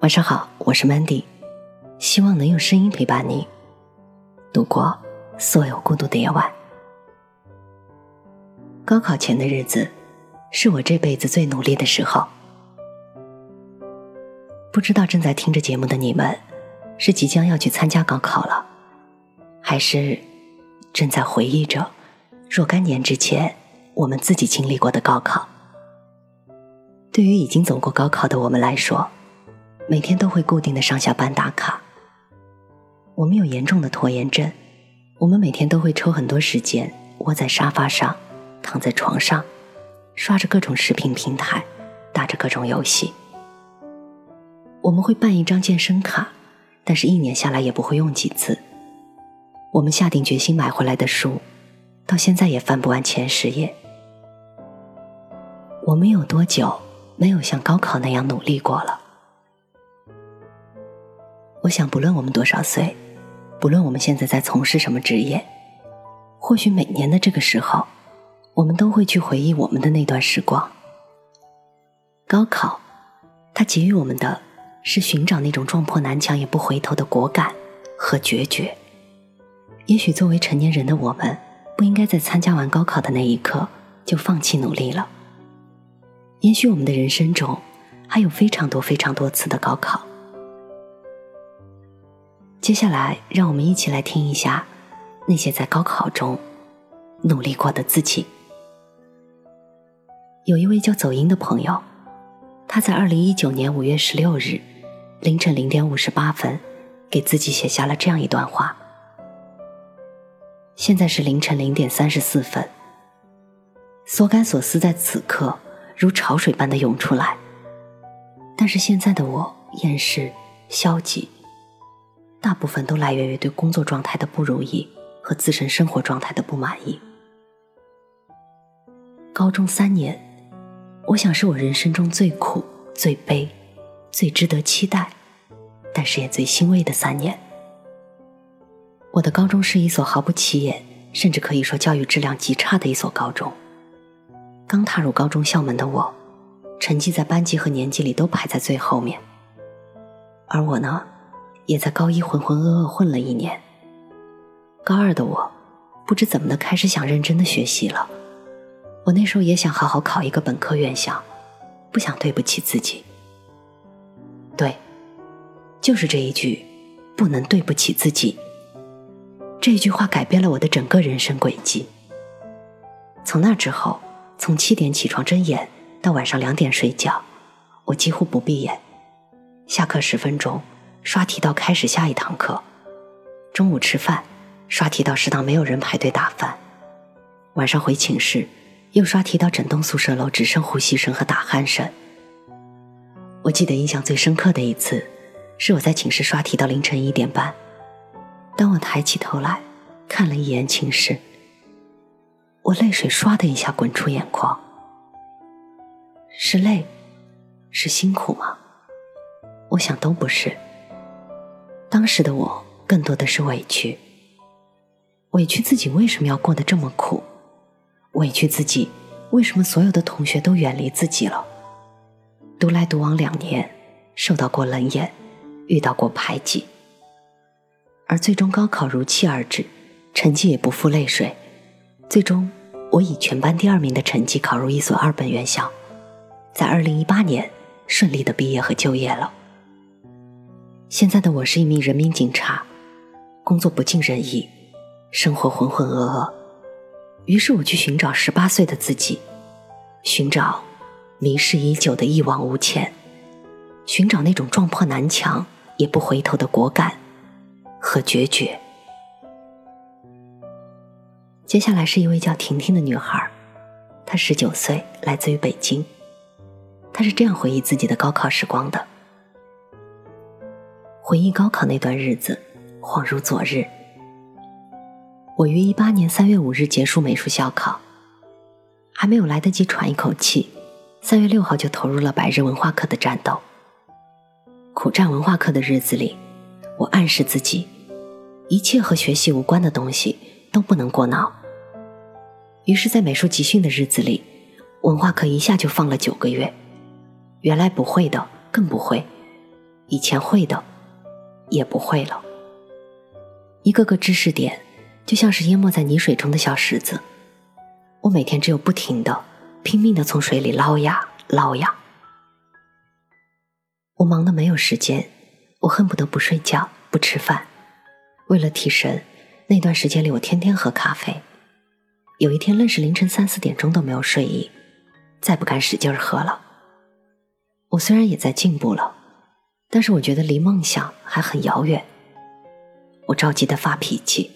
晚上好，我是 Mandy，希望能用声音陪伴你度过所有孤独的夜晚。高考前的日子是我这辈子最努力的时候。不知道正在听着节目的你们，是即将要去参加高考了，还是正在回忆着若干年之前我们自己经历过的高考？对于已经走过高考的我们来说，每天都会固定的上下班打卡。我们有严重的拖延症，我们每天都会抽很多时间窝在沙发上，躺在床上，刷着各种视频平台，打着各种游戏。我们会办一张健身卡，但是一年下来也不会用几次。我们下定决心买回来的书，到现在也翻不完前十页。我们有多久没有像高考那样努力过了？我想，不论我们多少岁，不论我们现在在从事什么职业，或许每年的这个时候，我们都会去回忆我们的那段时光。高考，它给予我们的是寻找那种撞破南墙也不回头的果敢和决绝。也许作为成年人的我们，不应该在参加完高考的那一刻就放弃努力了。也许我们的人生中，还有非常多、非常多次的高考。接下来，让我们一起来听一下那些在高考中努力过的自己。有一位叫走音的朋友，他在二零一九年五月十六日凌晨零点五十八分，给自己写下了这样一段话。现在是凌晨零点三十四分，所感所思在此刻如潮水般的涌出来，但是现在的我厌世、消极。大部分都来源于对工作状态的不如意和自身生活状态的不满意。高中三年，我想是我人生中最苦、最悲、最值得期待，但是也最欣慰的三年。我的高中是一所毫不起眼，甚至可以说教育质量极差的一所高中。刚踏入高中校门的我，成绩在班级和年级里都排在最后面，而我呢？也在高一浑浑噩噩混了一年。高二的我，不知怎么的开始想认真的学习了。我那时候也想好好考一个本科院校，不想对不起自己。对，就是这一句“不能对不起自己”。这一句话改变了我的整个人生轨迹。从那之后，从七点起床睁眼到晚上两点睡觉，我几乎不闭眼。下课十分钟。刷题到开始下一堂课，中午吃饭，刷题到食堂没有人排队打饭，晚上回寝室，又刷题到整栋宿舍楼只剩呼吸声和打鼾声。我记得印象最深刻的一次，是我在寝室刷题到凌晨一点半，当我抬起头来看了一眼寝室，我泪水唰的一下滚出眼眶。是累，是辛苦吗？我想都不是。当时的我更多的是委屈，委屈自己为什么要过得这么苦，委屈自己为什么所有的同学都远离自己了。独来独往两年，受到过冷眼，遇到过排挤，而最终高考如期而至，成绩也不负泪水，最终我以全班第二名的成绩考入一所二本院校，在二零一八年顺利的毕业和就业了。现在的我是一名人民警察，工作不尽人意，生活浑浑噩噩。于是我去寻找十八岁的自己，寻找迷失已久的一往无前，寻找那种撞破南墙也不回头的果敢和决绝。接下来是一位叫婷婷的女孩，她十九岁，来自于北京。她是这样回忆自己的高考时光的。回忆高考那段日子，恍如昨日。我于一八年三月五日结束美术校考，还没有来得及喘一口气，三月六号就投入了百日文化课的战斗。苦战文化课的日子里，我暗示自己，一切和学习无关的东西都不能过脑。于是，在美术集训的日子里，文化课一下就放了九个月，原来不会的更不会。以前会的也不会了。一个个知识点就像是淹没在泥水中的小石子，我每天只有不停的、拼命的从水里捞呀捞呀。我忙得没有时间，我恨不得不睡觉、不吃饭。为了提神，那段时间里我天天喝咖啡。有一天，愣是凌晨三四点钟都没有睡意，再不敢使劲喝了。我虽然也在进步了，但是我觉得离梦想还很遥远。我着急的发脾气，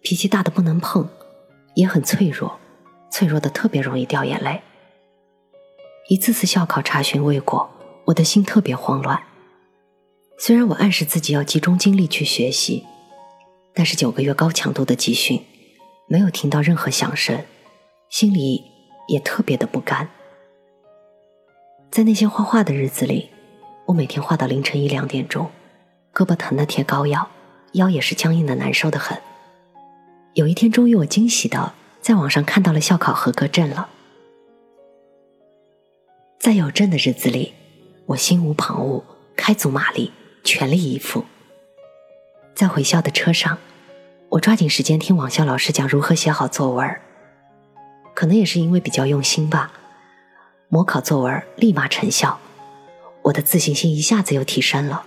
脾气大的不能碰，也很脆弱，脆弱的特别容易掉眼泪。一次次校考查询未果。我的心特别慌乱。虽然我暗示自己要集中精力去学习，但是九个月高强度的集训，没有听到任何响声，心里也特别的不甘。在那些画画的日子里，我每天画到凌晨一两点钟，胳膊疼的贴膏药，腰也是僵硬的难受的很。有一天终于，我惊喜的在网上看到了校考合格证了。在有证的日子里。我心无旁骛，开足马力，全力以赴。在回校的车上，我抓紧时间听网校老师讲如何写好作文。可能也是因为比较用心吧，模考作文立马成效，我的自信心一下子又提升了。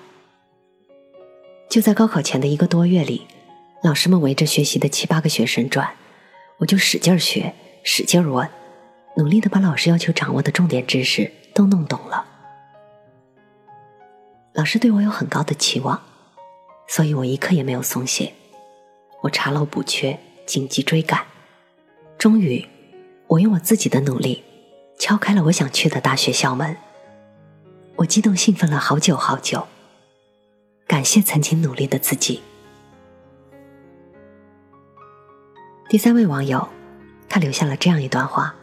就在高考前的一个多月里，老师们围着学习的七八个学生转，我就使劲学，使劲问，努力的把老师要求掌握的重点知识都弄懂了。老师对我有很高的期望，所以我一刻也没有松懈。我查漏补缺，紧急追赶。终于，我用我自己的努力敲开了我想去的大学校门。我激动兴奋了好久好久。感谢曾经努力的自己。第三位网友，他留下了这样一段话：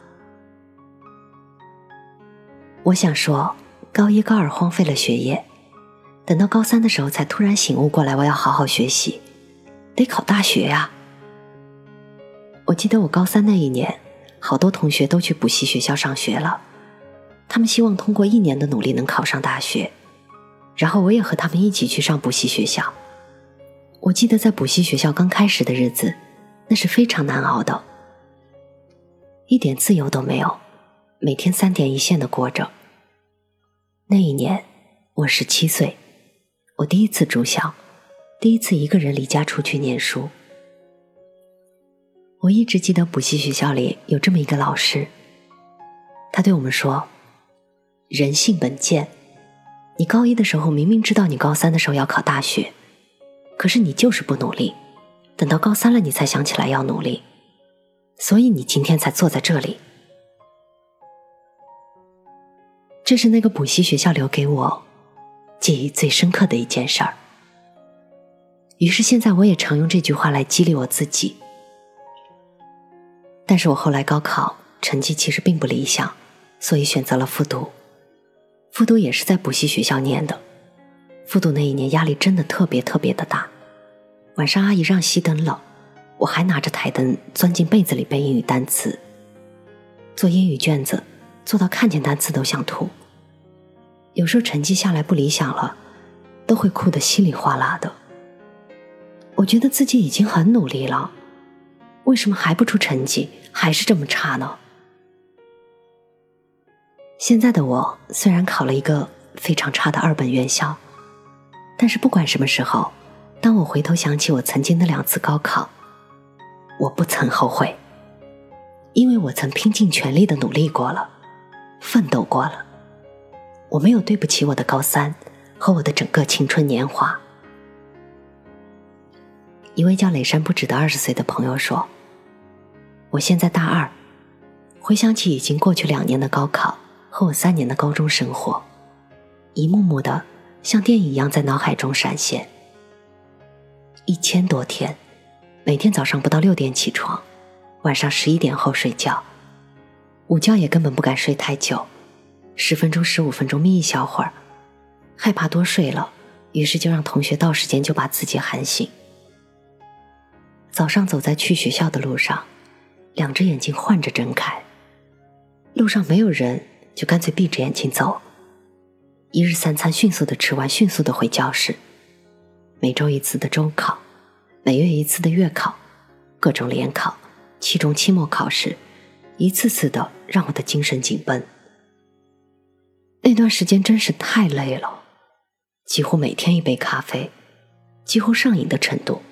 我想说，高一高二荒废了学业。等到高三的时候，才突然醒悟过来，我要好好学习，得考大学呀。我记得我高三那一年，好多同学都去补习学校上学了，他们希望通过一年的努力能考上大学，然后我也和他们一起去上补习学校。我记得在补习学校刚开始的日子，那是非常难熬的，一点自由都没有，每天三点一线的过着。那一年，我十七岁。我第一次住校，第一次一个人离家出去念书。我一直记得补习学校里有这么一个老师，他对我们说：“人性本贱，你高一的时候明明知道你高三的时候要考大学，可是你就是不努力，等到高三了你才想起来要努力，所以你今天才坐在这里。”这是那个补习学校留给我。记忆最深刻的一件事儿。于是现在我也常用这句话来激励我自己。但是我后来高考成绩其实并不理想，所以选择了复读。复读也是在补习学校念的。复读那一年压力真的特别特别的大。晚上阿姨让熄灯了，我还拿着台灯钻进被子里背英语单词。做英语卷子做到看见单词都想吐。有时候成绩下来不理想了，都会哭得稀里哗啦的。我觉得自己已经很努力了，为什么还不出成绩，还是这么差呢？现在的我虽然考了一个非常差的二本院校，但是不管什么时候，当我回头想起我曾经的两次高考，我不曾后悔，因为我曾拼尽全力的努力过了，奋斗过了。我没有对不起我的高三和我的整个青春年华。一位叫磊山不止的二十岁的朋友说：“我现在大二，回想起已经过去两年的高考和我三年的高中生活，一幕幕的像电影一样在脑海中闪现。一千多天，每天早上不到六点起床，晚上十一点后睡觉，午觉也根本不敢睡太久。”十分钟、十五分钟眯一小会儿，害怕多睡了，于是就让同学到时间就把自己喊醒。早上走在去学校的路上，两只眼睛换着睁开，路上没有人，就干脆闭着眼睛走。一日三餐迅速的吃完，迅速的回教室。每周一次的周考，每月一次的月考，各种联考，期中、期末考试，一次次的让我的精神紧绷。那段时间真是太累了，几乎每天一杯咖啡，几乎上瘾的程度。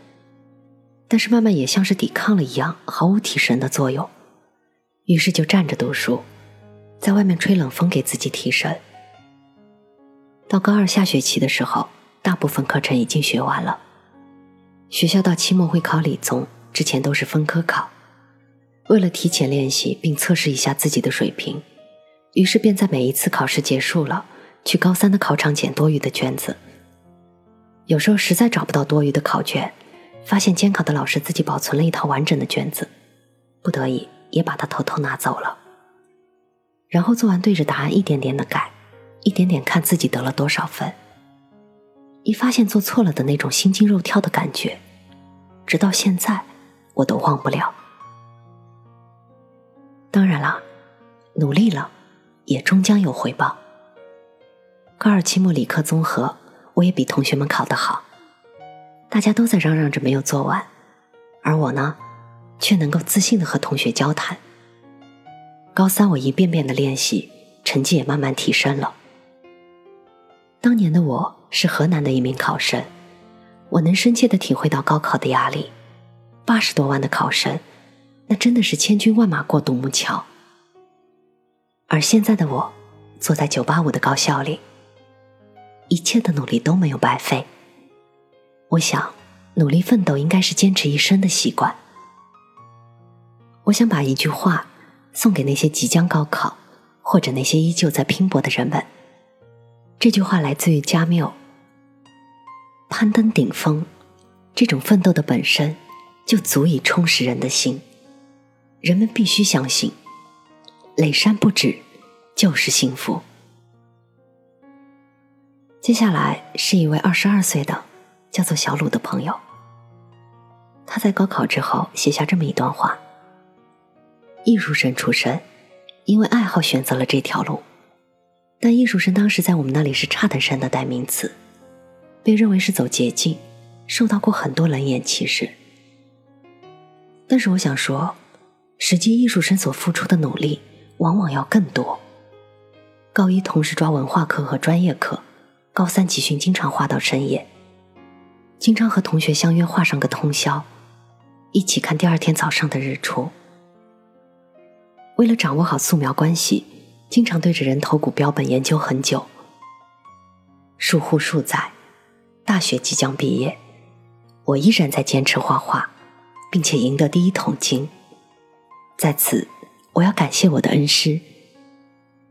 但是慢慢也像是抵抗了一样，毫无提神的作用。于是就站着读书，在外面吹冷风给自己提神。到高二下学期的时候，大部分课程已经学完了。学校到期末会考理综之前都是分科考，为了提前练习并测试一下自己的水平，于是便在每一次考试结束了，去高三的考场捡多余的卷子。有时候实在找不到多余的考卷。发现监考的老师自己保存了一套完整的卷子，不得已也把它偷偷拿走了。然后做完对着答案一点点的改，一点点看自己得了多少分。一发现做错了的那种心惊肉跳的感觉，直到现在我都忘不了。当然了，努力了，也终将有回报。高二期末理科综合，我也比同学们考得好。大家都在嚷嚷着没有做完，而我呢，却能够自信的和同学交谈。高三我一遍遍的练习，成绩也慢慢提升了。当年的我是河南的一名考生，我能深切的体会到高考的压力。八十多万的考生，那真的是千军万马过独木桥。而现在的我，坐在九八五的高校里，一切的努力都没有白费。我想，努力奋斗应该是坚持一生的习惯。我想把一句话送给那些即将高考，或者那些依旧在拼搏的人们。这句话来自于加缪：“攀登顶峰，这种奋斗的本身就足以充实人的心。人们必须相信，垒山不止就是幸福。”接下来是一位二十二岁的。叫做小鲁的朋友，他在高考之后写下这么一段话：艺术生出身，因为爱好选择了这条路，但艺术生当时在我们那里是差等生的代名词，被认为是走捷径，受到过很多冷眼歧视。但是我想说，实际艺术生所付出的努力往往要更多。高一同时抓文化课和专业课，高三集训经常画到深夜。经常和同学相约画上个通宵，一起看第二天早上的日出。为了掌握好素描关系，经常对着人头骨标本研究很久。数户数载，大学即将毕业，我依然在坚持画画，并且赢得第一桶金。在此，我要感谢我的恩师，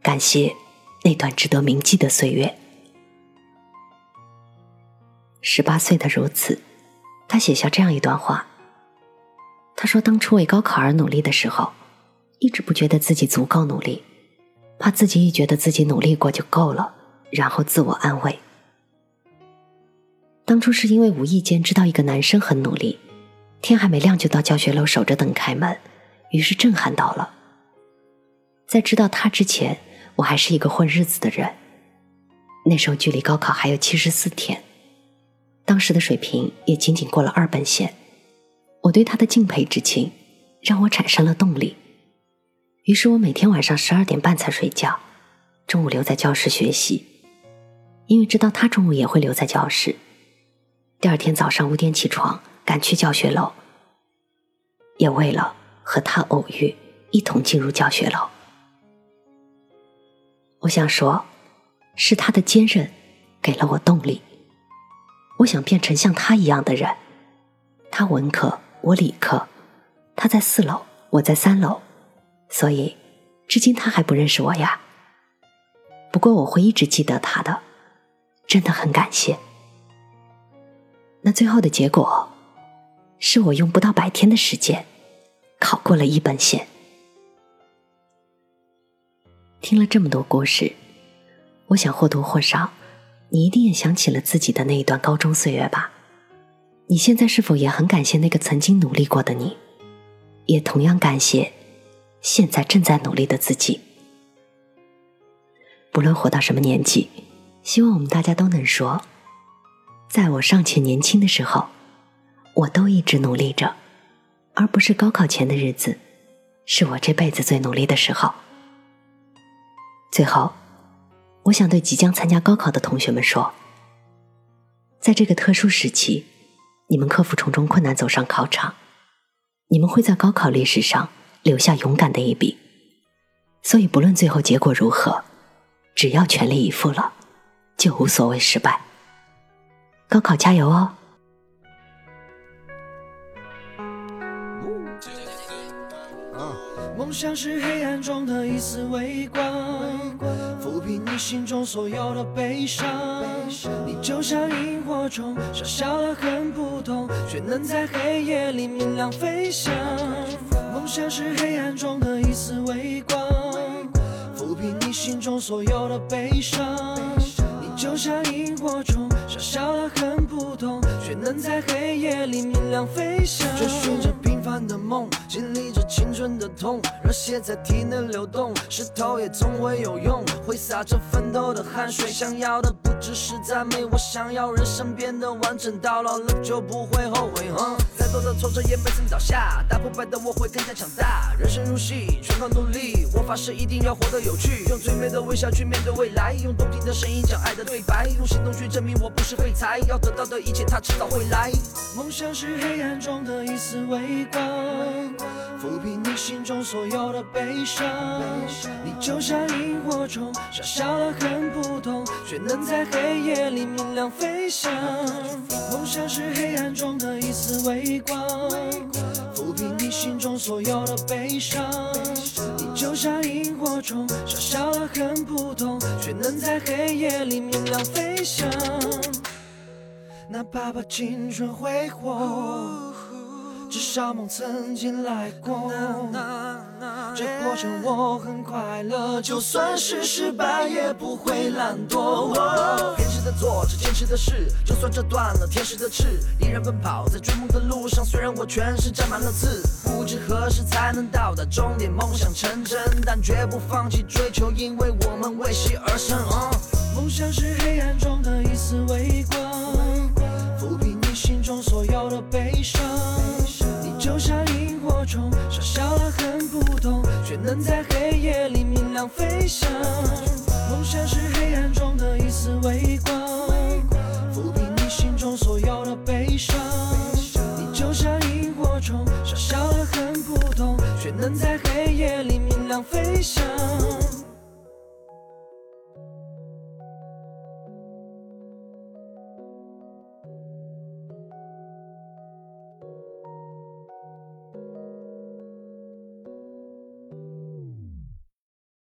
感谢那段值得铭记的岁月。十八岁的如此，他写下这样一段话。他说：“当初为高考而努力的时候，一直不觉得自己足够努力，怕自己一觉得自己努力过就够了，然后自我安慰。当初是因为无意间知道一个男生很努力，天还没亮就到教学楼守着等开门，于是震撼到了。在知道他之前，我还是一个混日子的人。那时候距离高考还有七十四天。”当时的水平也仅仅过了二本线，我对他的敬佩之情让我产生了动力。于是我每天晚上十二点半才睡觉，中午留在教室学习，因为知道他中午也会留在教室。第二天早上五点起床赶去教学楼，也为了和他偶遇，一同进入教学楼。我想说，是他的坚韧给了我动力。我想变成像他一样的人，他文科，我理科，他在四楼，我在三楼，所以至今他还不认识我呀。不过我会一直记得他的，真的很感谢。那最后的结果，是我用不到百天的时间考过了一本线。听了这么多故事，我想或多或少。你一定也想起了自己的那一段高中岁月吧？你现在是否也很感谢那个曾经努力过的你，也同样感谢现在正在努力的自己？不论活到什么年纪，希望我们大家都能说，在我尚且年轻的时候，我都一直努力着，而不是高考前的日子，是我这辈子最努力的时候。最后，我想对即将参加高考的同学们说，在这个特殊时期，你们克服重重困难走上考场，你们会在高考历史上留下勇敢的一笔。所以，不论最后结果如何，只要全力以赴了，就无所谓失败。高考加油哦！梦想是黑暗中的一丝微光，心中所有的悲伤。你就像萤火虫，小小的很普通，却能在黑夜里明亮飞翔。梦想是黑暗中的一丝微光，抚平你心中所有的悲伤。你就像萤火虫，小小的很普通，却能在黑夜里明亮飞翔。平凡的梦，经历着青春的痛，热血在体内流动，石头也总会有用，挥洒着奋斗的汗水。想要的不只是赞美，我想要人生变得完整，到老了就不会后悔。哼，再多的挫折也没曾倒下，打不败的我会更加强大。人生如戏，全靠努力，我发誓一定要活得有趣，用最美的微笑去面对未来，用动听的声音讲爱的对白，用行动去证明我不是废材，要得到的一切他迟早会来。梦想是黑暗中的一丝微光，抚平你心中所有的悲伤。你就像萤火虫，小小的很普通，却能在黑夜里明亮飞翔。梦想是黑暗中的一丝微光，抚平你心中所有的悲伤。你就像萤火虫，小小的很普通，却能在黑夜里明亮飞翔。哪怕把青春挥霍，至少梦曾经来过。这过程我很快乐，就算是失败也不会懒惰。坚持的做着坚持的事，就算这断了天使的翅，依然奔跑在追梦的路上。虽然我全身沾满了刺，不知何时才能到达终点，梦想成真，但绝不放弃追求，因为我们为戏而生。梦想是黑暗中的一丝微光，抚平你心中所有的悲伤。就像萤火虫傻笑的很普通却能在黑夜里明亮飞翔。梦想是黑暗中的一丝微光抚平你心中所有的悲伤。你就像萤火虫傻笑的很普通却能在黑夜里明亮飞翔。